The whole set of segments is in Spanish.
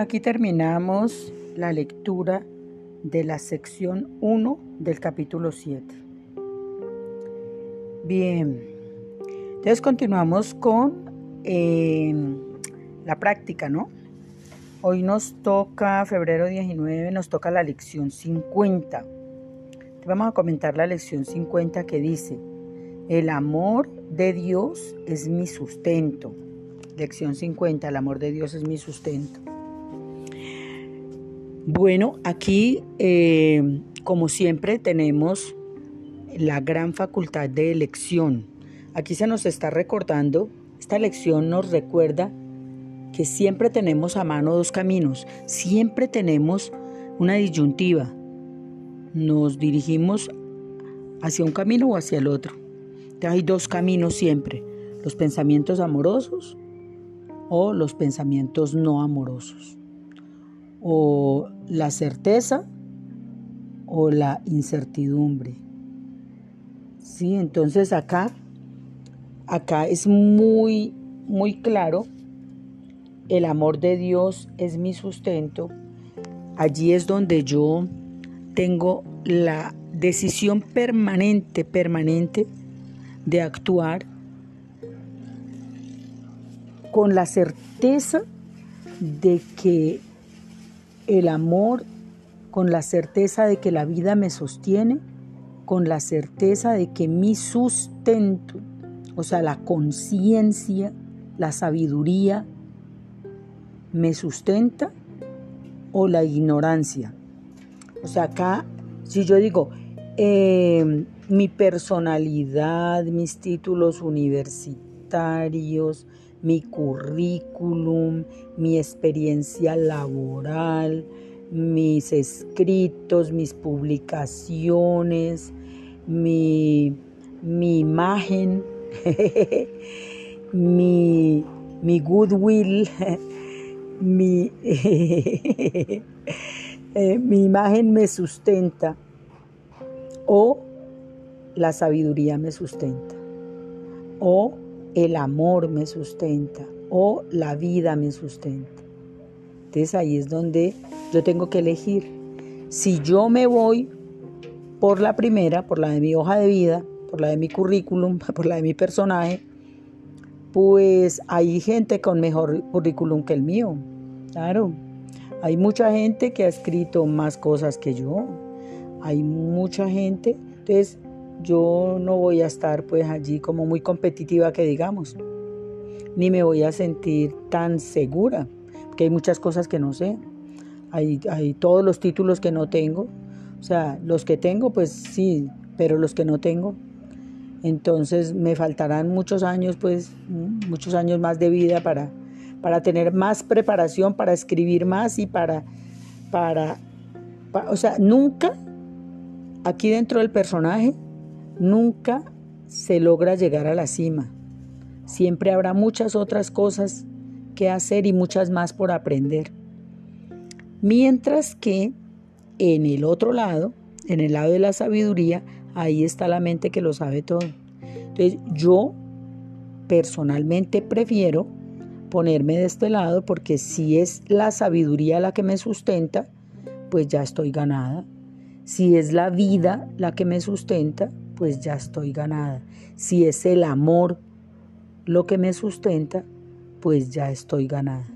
Aquí terminamos la lectura de la sección 1 del capítulo 7. Bien, entonces continuamos con eh, la práctica, ¿no? Hoy nos toca, febrero 19, nos toca la lección 50. Vamos a comentar la lección 50 que dice, el amor de Dios es mi sustento. Lección 50, el amor de Dios es mi sustento. Bueno, aquí, eh, como siempre, tenemos la gran facultad de elección. Aquí se nos está recordando, esta lección nos recuerda que siempre tenemos a mano dos caminos, siempre tenemos una disyuntiva. Nos dirigimos hacia un camino o hacia el otro. hay dos caminos siempre, los pensamientos amorosos o los pensamientos no amorosos o la certeza o la incertidumbre. Sí, entonces acá, acá es muy, muy claro, el amor de Dios es mi sustento. Allí es donde yo tengo la decisión permanente, permanente de actuar con la certeza de que el amor con la certeza de que la vida me sostiene, con la certeza de que mi sustento, o sea, la conciencia, la sabiduría, me sustenta o la ignorancia. O sea, acá, si yo digo, eh, mi personalidad, mis títulos universitarios, mi currículum, mi experiencia laboral, mis escritos, mis publicaciones, mi, imagen, mi, mi goodwill, mi, eh, mi imagen me sustenta o la sabiduría me sustenta o el amor me sustenta o la vida me sustenta. Entonces ahí es donde yo tengo que elegir. Si yo me voy por la primera, por la de mi hoja de vida, por la de mi currículum, por la de mi personaje, pues hay gente con mejor currículum que el mío. Claro, hay mucha gente que ha escrito más cosas que yo. Hay mucha gente. Entonces, yo no voy a estar pues allí como muy competitiva que digamos, ni me voy a sentir tan segura, porque hay muchas cosas que no sé, hay, hay todos los títulos que no tengo, o sea, los que tengo pues sí, pero los que no tengo, entonces me faltarán muchos años pues, muchos años más de vida para, para tener más preparación, para escribir más y para, para, para o sea, nunca aquí dentro del personaje, Nunca se logra llegar a la cima. Siempre habrá muchas otras cosas que hacer y muchas más por aprender. Mientras que en el otro lado, en el lado de la sabiduría, ahí está la mente que lo sabe todo. Entonces yo personalmente prefiero ponerme de este lado porque si es la sabiduría la que me sustenta, pues ya estoy ganada. Si es la vida la que me sustenta, pues ya estoy ganada. Si es el amor lo que me sustenta, pues ya estoy ganada.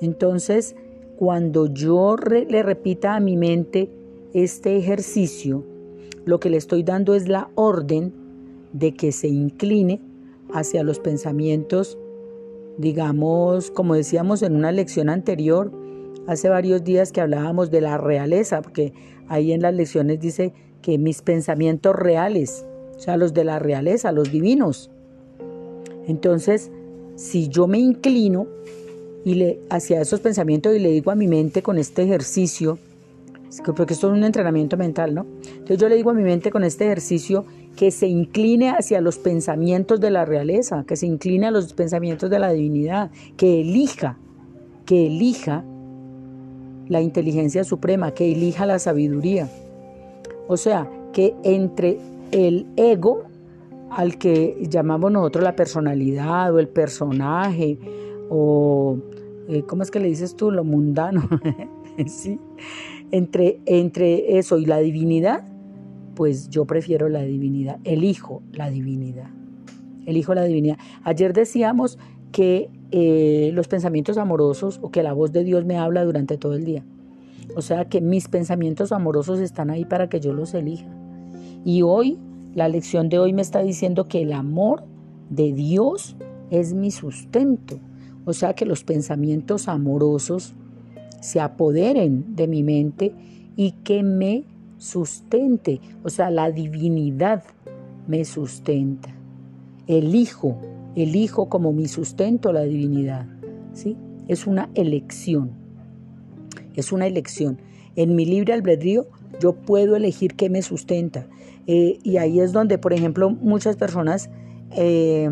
Entonces, cuando yo le repita a mi mente este ejercicio, lo que le estoy dando es la orden de que se incline hacia los pensamientos, digamos, como decíamos en una lección anterior, hace varios días que hablábamos de la realeza, porque ahí en las lecciones dice que mis pensamientos reales, o sea, los de la realeza, los divinos. Entonces, si yo me inclino y le, hacia esos pensamientos y le digo a mi mente con este ejercicio, porque esto es un entrenamiento mental, ¿no? Entonces yo le digo a mi mente con este ejercicio que se incline hacia los pensamientos de la realeza, que se incline a los pensamientos de la divinidad, que elija, que elija la inteligencia suprema, que elija la sabiduría. O sea, que entre el ego, al que llamamos nosotros la personalidad o el personaje, o eh, ¿cómo es que le dices tú? Lo mundano, ¿sí? Entre, entre eso y la divinidad, pues yo prefiero la divinidad, elijo la divinidad, elijo la divinidad. Ayer decíamos que eh, los pensamientos amorosos o que la voz de Dios me habla durante todo el día. O sea que mis pensamientos amorosos están ahí para que yo los elija. Y hoy, la lección de hoy me está diciendo que el amor de Dios es mi sustento. O sea que los pensamientos amorosos se apoderen de mi mente y que me sustente. O sea, la divinidad me sustenta. Elijo, elijo como mi sustento la divinidad. ¿sí? Es una elección. Es una elección. En mi libre albedrío yo puedo elegir qué me sustenta. Eh, y ahí es donde, por ejemplo, muchas personas eh,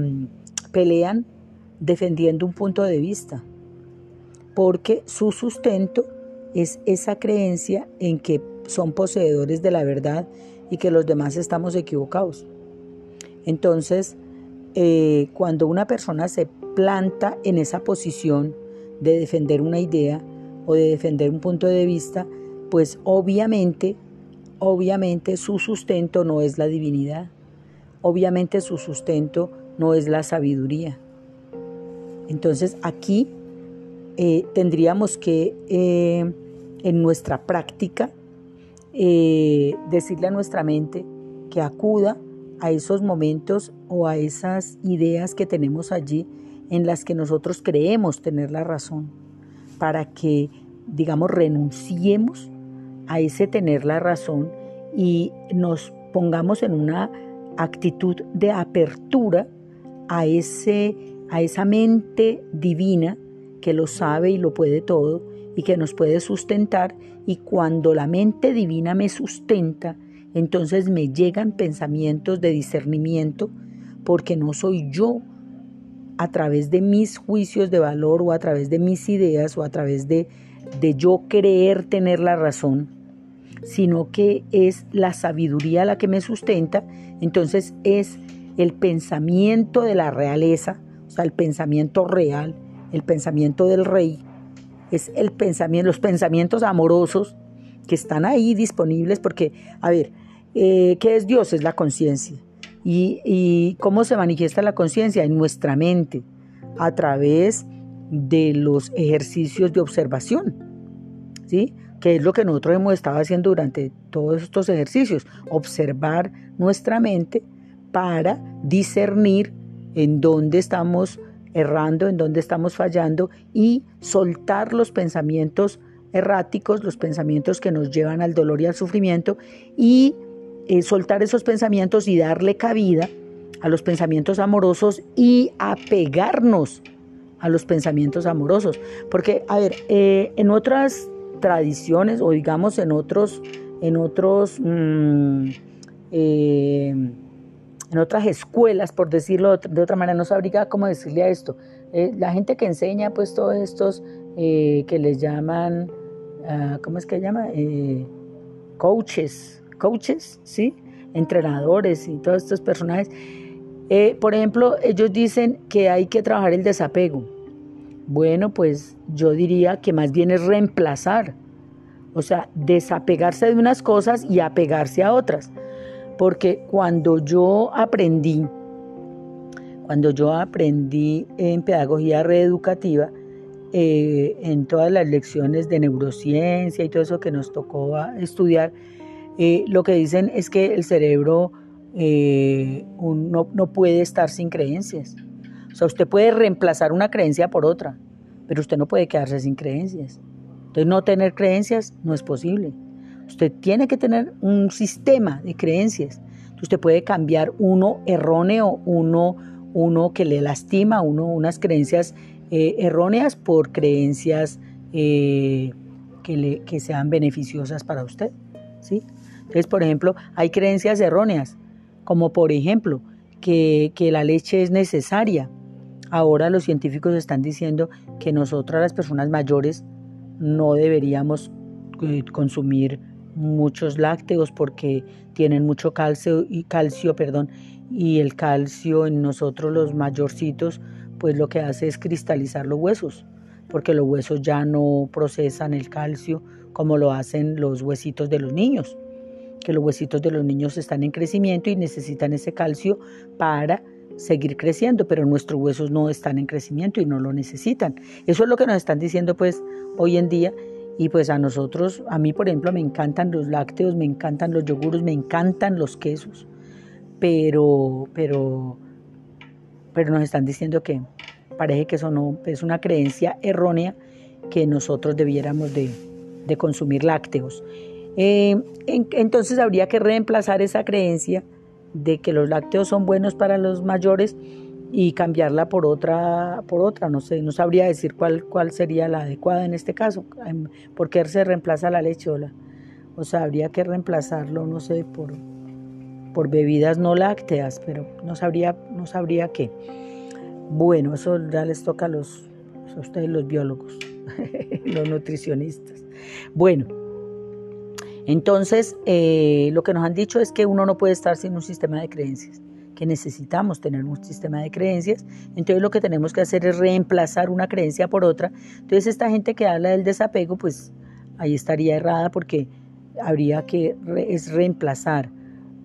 pelean defendiendo un punto de vista, porque su sustento es esa creencia en que son poseedores de la verdad y que los demás estamos equivocados. Entonces, eh, cuando una persona se planta en esa posición de defender una idea o de defender un punto de vista, pues obviamente, obviamente su sustento no es la divinidad, obviamente su sustento no es la sabiduría. Entonces aquí eh, tendríamos que eh, en nuestra práctica eh, decirle a nuestra mente que acuda a esos momentos o a esas ideas que tenemos allí en las que nosotros creemos tener la razón, para que, digamos, renunciemos a ese tener la razón y nos pongamos en una actitud de apertura a, ese, a esa mente divina que lo sabe y lo puede todo y que nos puede sustentar. Y cuando la mente divina me sustenta, entonces me llegan pensamientos de discernimiento porque no soy yo a través de mis juicios de valor o a través de mis ideas o a través de, de yo creer tener la razón, sino que es la sabiduría la que me sustenta, entonces es el pensamiento de la realeza, o sea, el pensamiento real, el pensamiento del rey, es el pensamiento, los pensamientos amorosos que están ahí disponibles, porque, a ver, eh, ¿qué es Dios? Es la conciencia. ¿Y, ¿Y cómo se manifiesta la conciencia? En nuestra mente, a través de los ejercicios de observación, ¿sí? que es lo que nosotros hemos estado haciendo durante todos estos ejercicios, observar nuestra mente para discernir en dónde estamos errando, en dónde estamos fallando y soltar los pensamientos erráticos, los pensamientos que nos llevan al dolor y al sufrimiento y eh, soltar esos pensamientos y darle cabida a los pensamientos amorosos y apegarnos a los pensamientos amorosos. Porque, a ver, eh, en otras tradiciones o digamos en otros, en otros... Mm, eh, en otras escuelas, por decirlo de otra manera, no sabría cómo decirle a esto. La gente que enseña, pues todos estos que les llaman, ah, ¿cómo es que llama? Coaches, coaches, ¿sí? Entrenadores y todos estos personajes. por ejemplo, ellos dicen que hay que trabajar el desapego. Bueno, pues yo diría que más bien es reemplazar, o sea, desapegarse de unas cosas y apegarse a otras porque cuando yo aprendí, cuando yo aprendí en pedagogía reeducativa, eh, en todas las lecciones de neurociencia y todo eso que nos tocó estudiar, eh, lo que dicen es que el cerebro eh, no, no puede estar sin creencias. O sea, usted puede reemplazar una creencia por otra, pero usted no puede quedarse sin creencias. Entonces, no tener creencias no es posible. Usted tiene que tener un sistema de creencias. Usted puede cambiar uno erróneo, uno, uno que le lastima, uno unas creencias eh, erróneas por creencias que, le, que sean beneficiosas para usted. ¿sí? Entonces, por ejemplo, hay creencias erróneas, como por ejemplo que, que la leche es necesaria. Ahora los científicos están diciendo que nosotras las personas mayores no deberíamos eh, consumir muchos lácteos porque tienen mucho calcio y calcio, perdón, y el calcio en nosotros los mayorcitos pues lo que hace es cristalizar los huesos. porque los huesos ya no procesan el calcio como lo hacen los huesitos de los niños, que los huesitos de los niños están en crecimiento y necesitan ese calcio para seguir creciendo, pero nuestros huesos no están en crecimiento y no lo necesitan. Eso es lo que nos están diciendo pues hoy en día y pues a nosotros, a mí por ejemplo, me encantan los lácteos, me encantan los yogures, me encantan los quesos, pero, pero, pero nos están diciendo que parece que eso no es una creencia errónea que nosotros debiéramos de, consumir lácteos. Eh, entonces habría que reemplazar esa creencia de que los lácteos son buenos para los mayores y cambiarla por otra, por otra, no sé, no sabría decir cuál, cuál sería la adecuada en este caso, por qué se reemplaza la leche o, o sea, habría que reemplazarlo, no sé, por, por bebidas no lácteas, pero no sabría, no sabría qué. Bueno, eso ya les toca a los, a ustedes los biólogos, los nutricionistas. Bueno, entonces eh, lo que nos han dicho es que uno no puede estar sin un sistema de creencias que necesitamos tener un sistema de creencias, entonces lo que tenemos que hacer es reemplazar una creencia por otra. Entonces esta gente que habla del desapego, pues ahí estaría errada porque habría que es reemplazar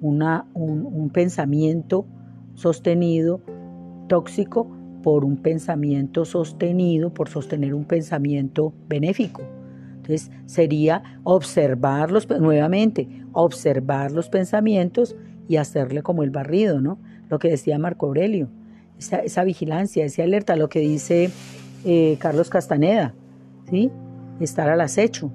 una, un, un pensamiento sostenido tóxico por un pensamiento sostenido, por sostener un pensamiento benéfico. Entonces sería observarlos nuevamente, observar los pensamientos y hacerle como el barrido, ¿no? Lo que decía Marco Aurelio, esa, vigilancia, esa alerta, lo que dice eh, Carlos Castaneda, ¿sí? Estar al acecho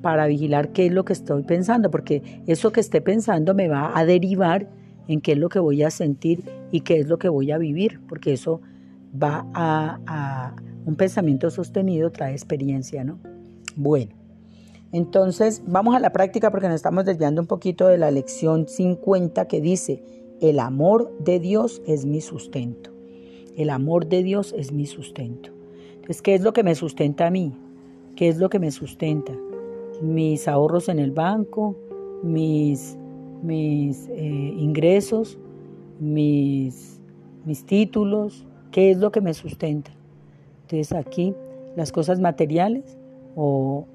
para vigilar qué es lo que estoy pensando, porque eso que esté pensando me va a derivar en qué es lo que voy a sentir y qué es lo que voy a vivir, porque eso va a, a un pensamiento sostenido, trae experiencia, ¿no? Bueno. Entonces, vamos a la práctica porque nos estamos desviando un poquito de la lección 50 que dice, el amor de Dios es mi sustento. El amor de Dios es mi sustento. Entonces, ¿qué es lo que me sustenta a mí? ¿Qué es lo que me sustenta? Mis ahorros en el banco, mis, mis eh, ingresos, mis, mis títulos, ¿qué es lo que me sustenta? Entonces aquí las cosas materiales o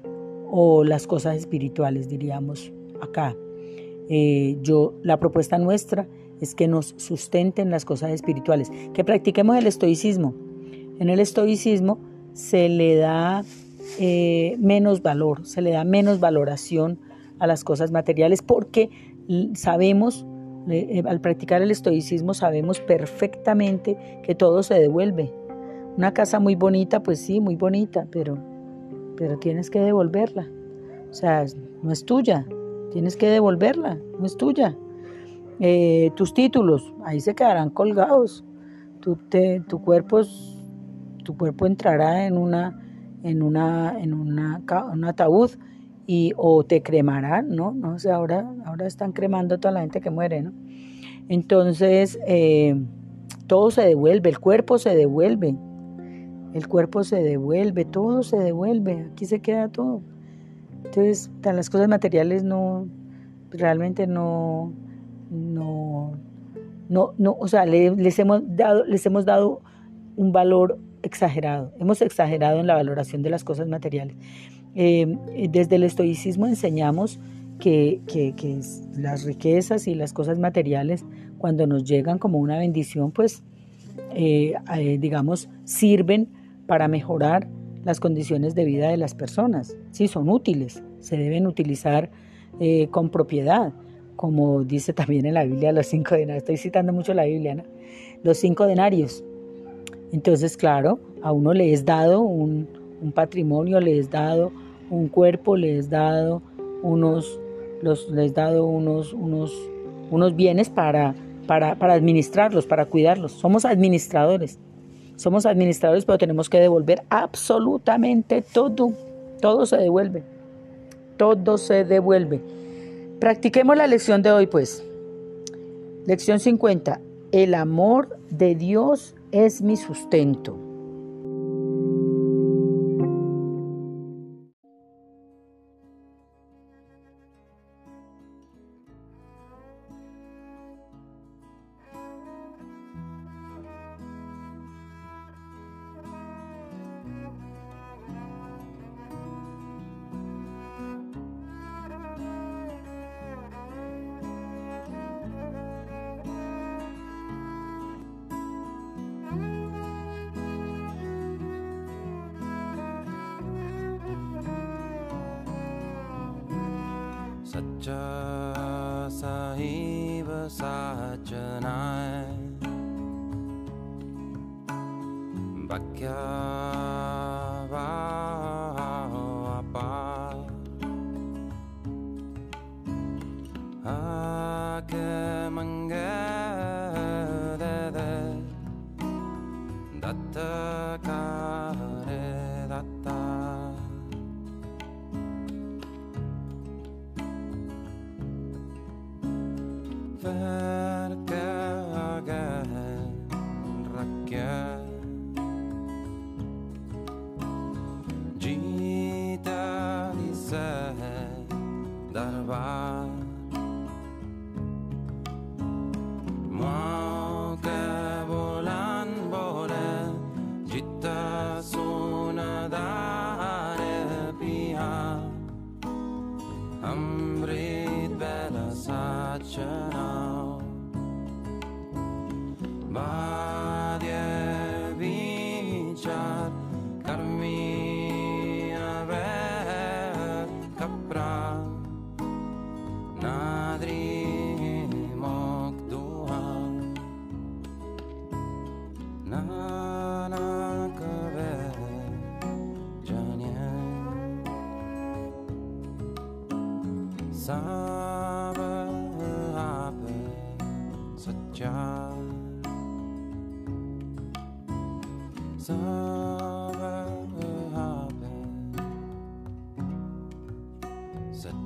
o las cosas espirituales, diríamos acá. Eh, yo, la propuesta nuestra es que nos sustenten las cosas espirituales, que practiquemos el estoicismo. En el estoicismo se le da eh, menos valor, se le da menos valoración a las cosas materiales porque sabemos, eh, al practicar el estoicismo sabemos perfectamente que todo se devuelve. Una casa muy bonita, pues sí, muy bonita, pero pero tienes que devolverla. O sea, no es tuya, tienes que devolverla, no es tuya. Eh, tus títulos, ahí se quedarán colgados. Tu, tu, cuerpo, tu cuerpo entrará en una en una en una, un ataúd y o te cremarán, ¿no? No sé, ahora ahora están cremando a toda la gente que muere, ¿no? Entonces eh, todo se devuelve, el cuerpo se devuelve, el cuerpo se devuelve, todo se devuelve, aquí se queda todo. Entonces, las cosas materiales no, realmente no, no, no, no o sea, les, hemos dado, les hemos dado un valor exagerado, hemos exagerado en la valoración de las cosas materiales. Eh, desde el estoicismo enseñamos que, que, que, las riquezas y las cosas materiales, cuando nos llegan como una bendición, pues, eh, eh, digamos, sirven para mejorar las condiciones de vida de las personas. Sí, son útiles, se deben utilizar eh, con propiedad, como dice también en la Biblia los cinco denarios. Estoy citando mucho la Biblia, ¿no? Los cinco denarios. Entonces, claro, a uno le es dado un, patrimonio, le es dado un cuerpo, le es dado unos, les dado unos, unos, bienes para, para administrarlos, para cuidarlos. Somos administradores. Somos administradores, pero tenemos que devolver absolutamente todo. Todo se devuelve. Todo se devuelve. Practiquemos la lección de hoy, pues. Lección 50. El amor de Dios es mi sustento. तच्च स हैव वाक्या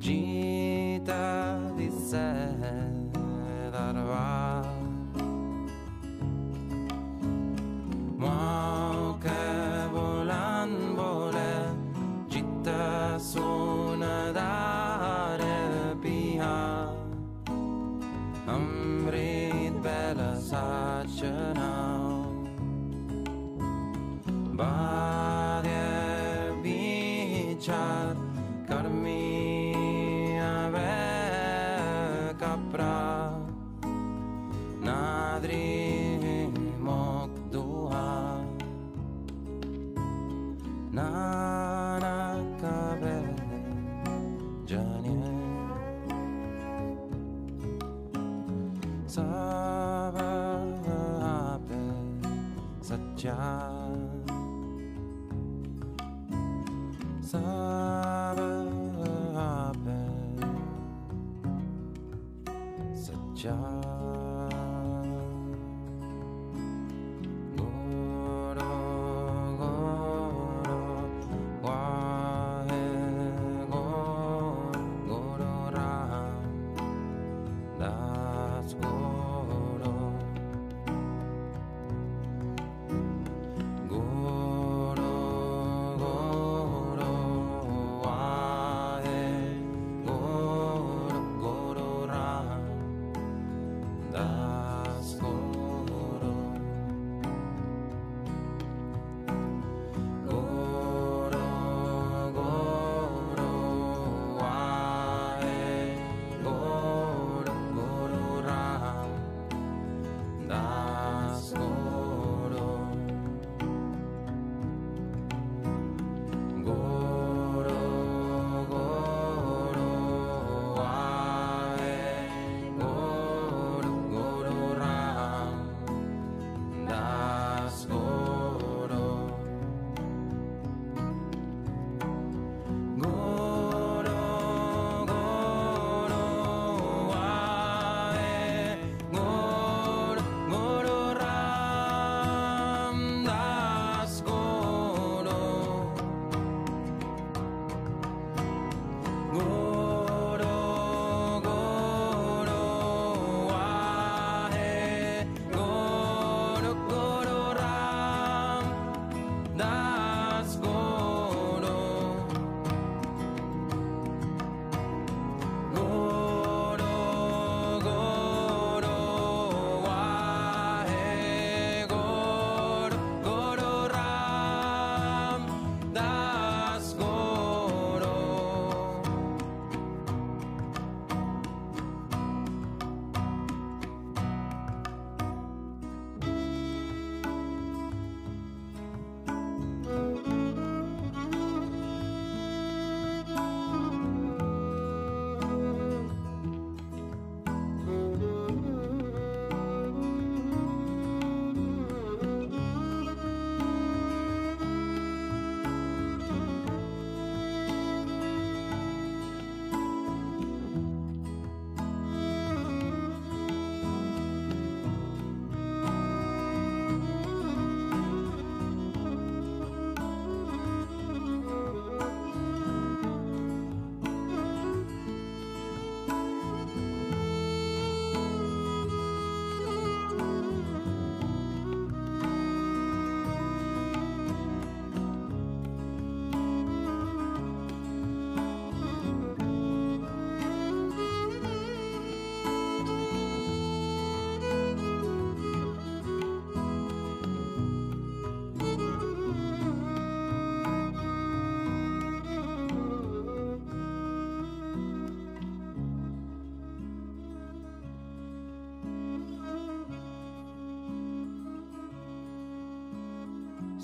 Jean. sahabat saja sahabat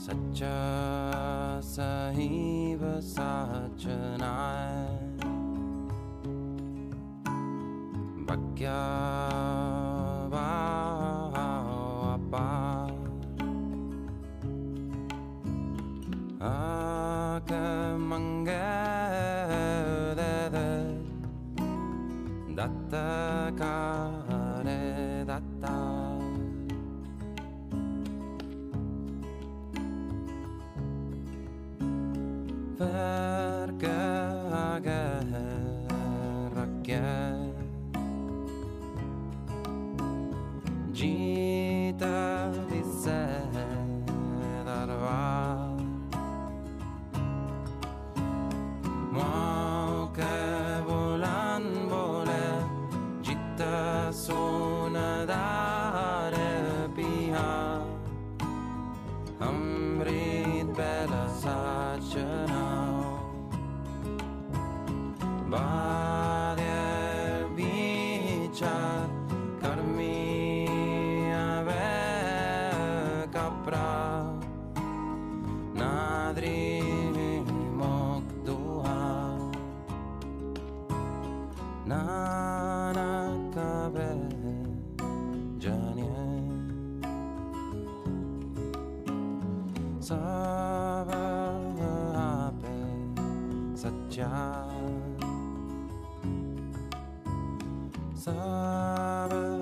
सच्चा सही व साचनाय Sabah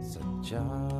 Sajjah